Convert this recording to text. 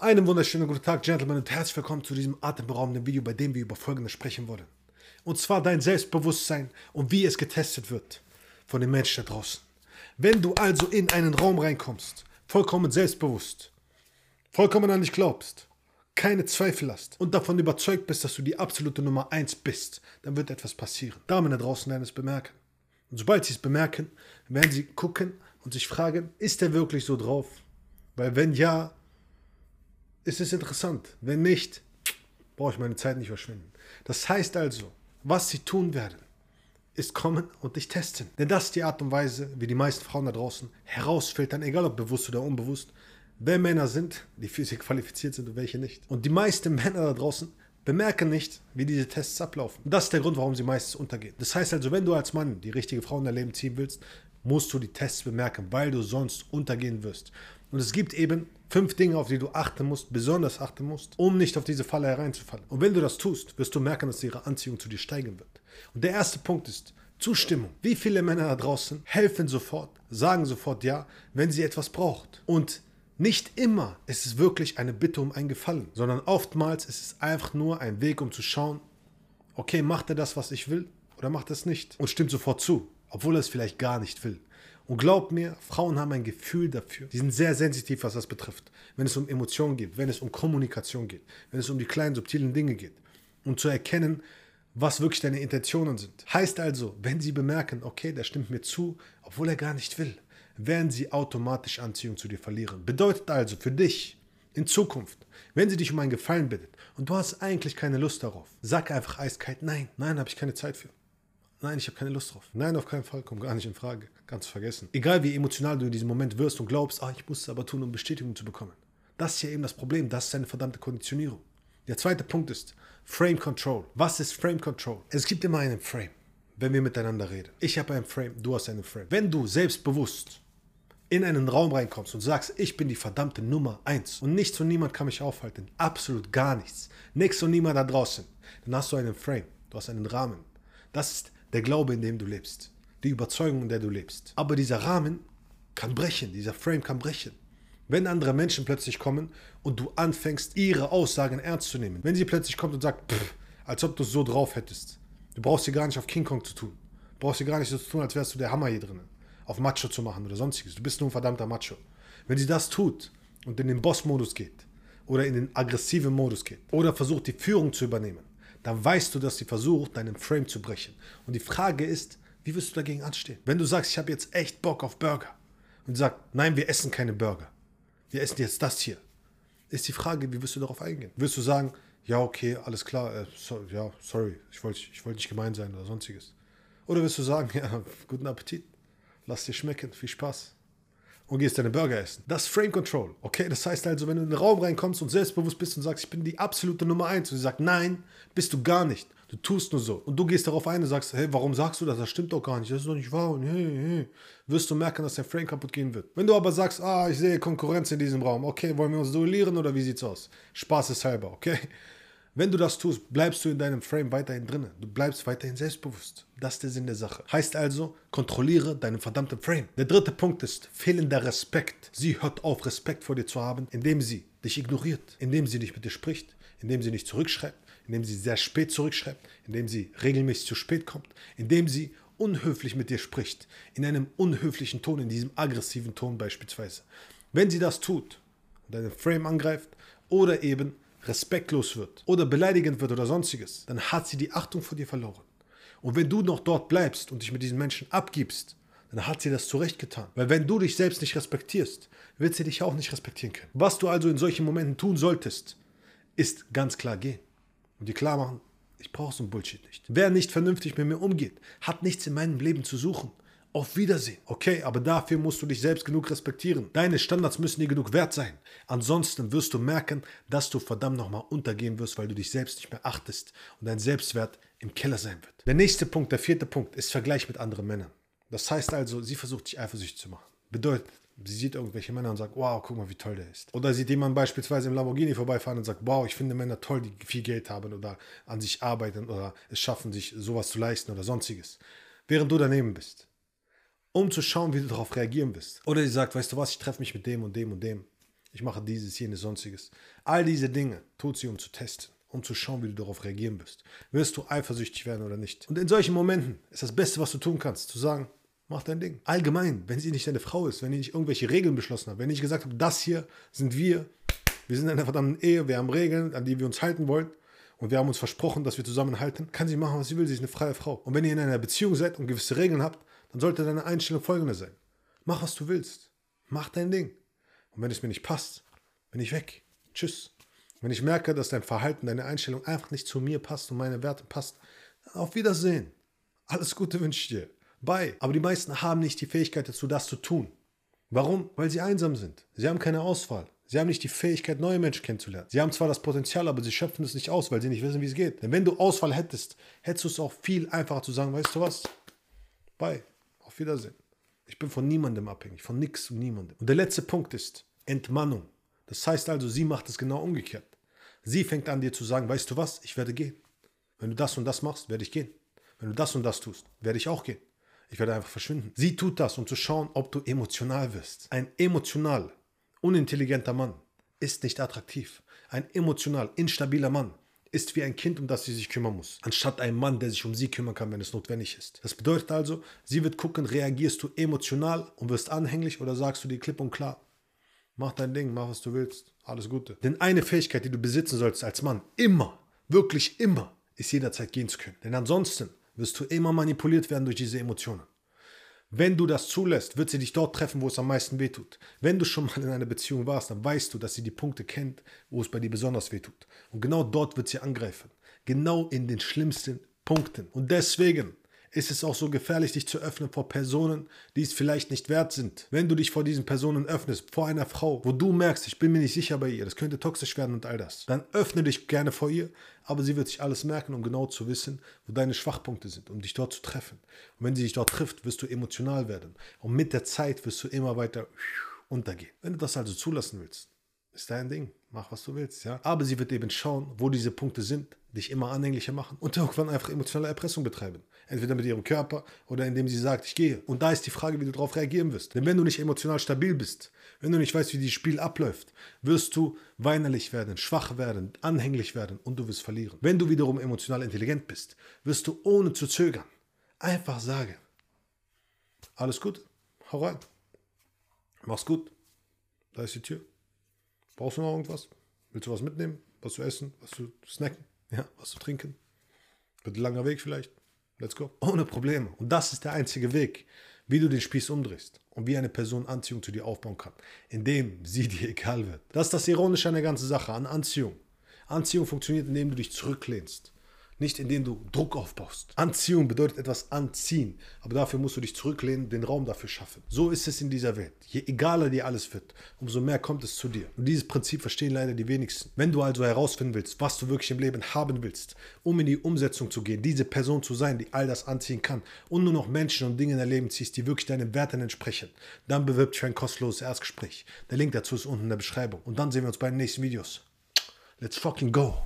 Einen wunderschönen guten Tag, Gentlemen, und herzlich willkommen zu diesem atemberaubenden Video, bei dem wir über Folgendes sprechen wollen. Und zwar dein Selbstbewusstsein und wie es getestet wird von den Menschen da draußen. Wenn du also in einen Raum reinkommst, vollkommen selbstbewusst, vollkommen an dich glaubst, keine Zweifel hast und davon überzeugt bist, dass du die absolute Nummer 1 bist, dann wird etwas passieren. Damen da draußen werden es bemerken. Und sobald sie es bemerken, werden sie gucken und sich fragen, ist er wirklich so drauf? Weil wenn ja, ist es interessant. Wenn nicht, brauche ich meine Zeit nicht verschwenden. Das heißt also, was sie tun werden, ist kommen und dich testen. Denn das ist die Art und Weise, wie die meisten Frauen da draußen herausfiltern, egal ob bewusst oder unbewusst, wer Männer sind, die für sie qualifiziert sind und welche nicht. Und die meisten Männer da draußen bemerken nicht, wie diese Tests ablaufen. Das ist der Grund, warum sie meistens untergehen. Das heißt also, wenn du als Mann die richtige Frau in dein Leben ziehen willst, musst du die Tests bemerken, weil du sonst untergehen wirst. Und es gibt eben fünf Dinge, auf die du achten musst, besonders achten musst, um nicht auf diese Falle hereinzufallen. Und wenn du das tust, wirst du merken, dass ihre Anziehung zu dir steigen wird. Und der erste Punkt ist Zustimmung. Wie viele Männer da draußen helfen sofort, sagen sofort ja, wenn sie etwas braucht. Und nicht immer ist es wirklich eine Bitte um ein Gefallen, sondern oftmals ist es einfach nur ein Weg, um zu schauen, okay, macht er das, was ich will oder macht er es nicht? Und stimmt sofort zu, obwohl er es vielleicht gar nicht will. Und glaubt mir, Frauen haben ein Gefühl dafür. Die sind sehr sensitiv, was das betrifft. Wenn es um Emotionen geht, wenn es um Kommunikation geht, wenn es um die kleinen, subtilen Dinge geht. Und zu erkennen, was wirklich deine Intentionen sind. Heißt also, wenn sie bemerken, okay, der stimmt mir zu, obwohl er gar nicht will, werden sie automatisch Anziehung zu dir verlieren. Bedeutet also für dich in Zukunft, wenn sie dich um einen Gefallen bittet und du hast eigentlich keine Lust darauf, sag einfach eiskalt, nein, nein, habe ich keine Zeit für. Nein, ich habe keine Lust drauf. Nein, auf keinen Fall, kommt gar nicht in Frage. Ganz vergessen. Egal wie emotional du in diesem Moment wirst und glaubst, ah, ich muss es aber tun, um Bestätigung zu bekommen. Das ist ja eben das Problem. Das ist eine verdammte Konditionierung. Der zweite Punkt ist Frame Control. Was ist Frame Control? Es gibt immer einen Frame, wenn wir miteinander reden. Ich habe einen Frame, du hast einen Frame. Wenn du selbstbewusst in einen Raum reinkommst und sagst, ich bin die verdammte Nummer eins und nichts und niemand kann mich aufhalten, absolut gar nichts, nichts und niemand da draußen, dann hast du einen Frame, du hast einen Rahmen. Das ist der Glaube, in dem du lebst, die Überzeugung, in der du lebst. Aber dieser Rahmen kann brechen, dieser Frame kann brechen. Wenn andere Menschen plötzlich kommen und du anfängst, ihre Aussagen ernst zu nehmen. Wenn sie plötzlich kommt und sagt, pff, als ob du es so drauf hättest. Du brauchst sie gar nicht auf King Kong zu tun. Du brauchst sie gar nicht so zu tun, als wärst du der Hammer hier drinnen. Auf Macho zu machen oder sonstiges. Du bist nur ein verdammter Macho. Wenn sie das tut und in den Boss-Modus geht oder in den aggressiven Modus geht oder versucht, die Führung zu übernehmen, dann weißt du, dass sie versucht, deinen Frame zu brechen. Und die Frage ist, wie wirst du dagegen anstehen? Wenn du sagst, ich habe jetzt echt Bock auf Burger und sagt, nein, wir essen keine Burger, wir essen jetzt das hier, ist die Frage, wie wirst du darauf eingehen? Wirst du sagen, ja, okay, alles klar, äh, so, ja, sorry, ich wollte ich wollt nicht gemein sein oder sonstiges? Oder wirst du sagen, ja, guten Appetit, lass dir schmecken, viel Spaß und gehst deine Burger essen. Das ist Frame Control, okay? Das heißt also, wenn du in den Raum reinkommst und selbstbewusst bist und sagst, ich bin die absolute Nummer eins und sie sagt, nein, bist du gar nicht. Du tust nur so. Und du gehst darauf ein und sagst, hey, warum sagst du das? Das stimmt doch gar nicht. Das ist doch nicht wahr. Und hey, hey, wirst du merken, dass dein Frame kaputt gehen wird. Wenn du aber sagst, ah, ich sehe Konkurrenz in diesem Raum, okay, wollen wir uns duellieren oder wie sieht's aus? Spaß ist halber, okay? Wenn du das tust, bleibst du in deinem Frame weiterhin drinnen. Du bleibst weiterhin selbstbewusst. Das ist der Sinn der Sache. Heißt also, kontrolliere deinen verdammten Frame. Der dritte Punkt ist fehlender Respekt. Sie hört auf, Respekt vor dir zu haben, indem sie dich ignoriert, indem sie nicht mit dir spricht, indem sie nicht zurückschreibt, indem sie sehr spät zurückschreibt, indem sie regelmäßig zu spät kommt, indem sie unhöflich mit dir spricht, in einem unhöflichen Ton, in diesem aggressiven Ton beispielsweise. Wenn sie das tut deinen Frame angreift oder eben respektlos wird oder beleidigend wird oder sonstiges, dann hat sie die Achtung vor dir verloren. Und wenn du noch dort bleibst und dich mit diesen Menschen abgibst, dann hat sie das zurechtgetan. Weil wenn du dich selbst nicht respektierst, wird sie dich auch nicht respektieren können. Was du also in solchen Momenten tun solltest, ist ganz klar gehen. Und dir klar machen, ich brauche so ein Bullshit nicht. Wer nicht vernünftig mit mir umgeht, hat nichts in meinem Leben zu suchen. Auf Wiedersehen. Okay, aber dafür musst du dich selbst genug respektieren. Deine Standards müssen dir genug wert sein. Ansonsten wirst du merken, dass du verdammt nochmal untergehen wirst, weil du dich selbst nicht mehr achtest und dein Selbstwert im Keller sein wird. Der nächste Punkt, der vierte Punkt, ist Vergleich mit anderen Männern. Das heißt also, sie versucht dich eifersüchtig zu machen. Bedeutet, sie sieht irgendwelche Männer und sagt, wow, guck mal, wie toll der ist. Oder sieht jemand beispielsweise im Lamborghini vorbeifahren und sagt, wow, ich finde Männer toll, die viel Geld haben oder an sich arbeiten oder es schaffen, sich sowas zu leisten oder sonstiges. Während du daneben bist um zu schauen, wie du darauf reagieren wirst. Oder sie sagt, weißt du was, ich treffe mich mit dem und dem und dem. Ich mache dieses, jenes, sonstiges. All diese Dinge tut sie, um zu testen, um zu schauen, wie du darauf reagieren wirst. Wirst du eifersüchtig werden oder nicht? Und in solchen Momenten ist das Beste, was du tun kannst, zu sagen, mach dein Ding. Allgemein, wenn sie nicht deine Frau ist, wenn ich nicht irgendwelche Regeln beschlossen habe, wenn ich gesagt habe, das hier sind wir, wir sind in einer verdammten Ehe, wir haben Regeln, an die wir uns halten wollen und wir haben uns versprochen, dass wir zusammenhalten, kann sie machen, was sie will, sie ist eine freie Frau. Und wenn ihr in einer Beziehung seid und gewisse Regeln habt, dann sollte deine Einstellung folgende sein. Mach, was du willst. Mach dein Ding. Und wenn es mir nicht passt, bin ich weg. Tschüss. Wenn ich merke, dass dein Verhalten, deine Einstellung einfach nicht zu mir passt und meine Werte passt, auf Wiedersehen. Alles Gute wünsche ich dir. Bye. Aber die meisten haben nicht die Fähigkeit dazu, das zu tun. Warum? Weil sie einsam sind. Sie haben keine Auswahl. Sie haben nicht die Fähigkeit, neue Menschen kennenzulernen. Sie haben zwar das Potenzial, aber sie schöpfen es nicht aus, weil sie nicht wissen, wie es geht. Denn wenn du Auswahl hättest, hättest du es auch viel einfacher zu sagen, weißt du was? Bye. Auf Wiedersehen. Ich bin von niemandem abhängig, von nichts und niemandem. Und der letzte Punkt ist Entmannung. Das heißt also, sie macht es genau umgekehrt. Sie fängt an dir zu sagen, weißt du was, ich werde gehen. Wenn du das und das machst, werde ich gehen. Wenn du das und das tust, werde ich auch gehen. Ich werde einfach verschwinden. Sie tut das, um zu schauen, ob du emotional wirst. Ein emotional unintelligenter Mann ist nicht attraktiv. Ein emotional instabiler Mann ist wie ein Kind, um das sie sich kümmern muss, anstatt ein Mann, der sich um sie kümmern kann, wenn es notwendig ist. Das bedeutet also, sie wird gucken, reagierst du emotional und wirst anhänglich oder sagst du dir klipp und klar, mach dein Ding, mach was du willst, alles Gute. Denn eine Fähigkeit, die du besitzen sollst als Mann, immer, wirklich immer, ist jederzeit gehen zu können. Denn ansonsten wirst du immer manipuliert werden durch diese Emotionen. Wenn du das zulässt, wird sie dich dort treffen, wo es am meisten wehtut. Wenn du schon mal in einer Beziehung warst, dann weißt du, dass sie die Punkte kennt, wo es bei dir besonders wehtut. Und genau dort wird sie angreifen. Genau in den schlimmsten Punkten. Und deswegen ist es auch so gefährlich, dich zu öffnen vor Personen, die es vielleicht nicht wert sind. Wenn du dich vor diesen Personen öffnest, vor einer Frau, wo du merkst, ich bin mir nicht sicher bei ihr, das könnte toxisch werden und all das, dann öffne dich gerne vor ihr, aber sie wird sich alles merken, um genau zu wissen, wo deine Schwachpunkte sind, um dich dort zu treffen. Und wenn sie dich dort trifft, wirst du emotional werden. Und mit der Zeit wirst du immer weiter untergehen. Wenn du das also zulassen willst, ist dein Ding. Mach, was du willst, ja. Aber sie wird eben schauen, wo diese Punkte sind, dich immer anhänglicher machen und irgendwann einfach emotionale Erpressung betreiben. Entweder mit ihrem Körper oder indem sie sagt, ich gehe. Und da ist die Frage, wie du darauf reagieren wirst. Denn wenn du nicht emotional stabil bist, wenn du nicht weißt, wie dieses Spiel abläuft, wirst du weinerlich werden, schwach werden, anhänglich werden und du wirst verlieren. Wenn du wiederum emotional intelligent bist, wirst du ohne zu zögern einfach sagen, alles gut, hau rein, mach's gut, da ist die Tür. Brauchst du noch irgendwas? Willst du was mitnehmen? Was zu essen? Was zu snacken? Ja, was zu trinken? Wird ein langer Weg vielleicht? Let's go. Ohne Probleme. Und das ist der einzige Weg, wie du den Spieß umdrehst und wie eine Person Anziehung zu dir aufbauen kann, indem sie dir egal wird. Das ist das Ironische an der ganzen Sache, an Anziehung. Anziehung funktioniert, indem du dich zurücklehnst nicht indem du Druck aufbaust. Anziehung bedeutet etwas anziehen, aber dafür musst du dich zurücklehnen, den Raum dafür schaffen. So ist es in dieser Welt. Je egaler dir alles wird, umso mehr kommt es zu dir. Und dieses Prinzip verstehen leider die wenigsten. Wenn du also herausfinden willst, was du wirklich im Leben haben willst, um in die Umsetzung zu gehen, diese Person zu sein, die all das anziehen kann und nur noch Menschen und Dinge in dein Leben ziehst, die wirklich deinen Werten entsprechen, dann bewirb dich für ein kostenloses Erstgespräch. Der Link dazu ist unten in der Beschreibung. Und dann sehen wir uns bei den nächsten Videos. Let's fucking go!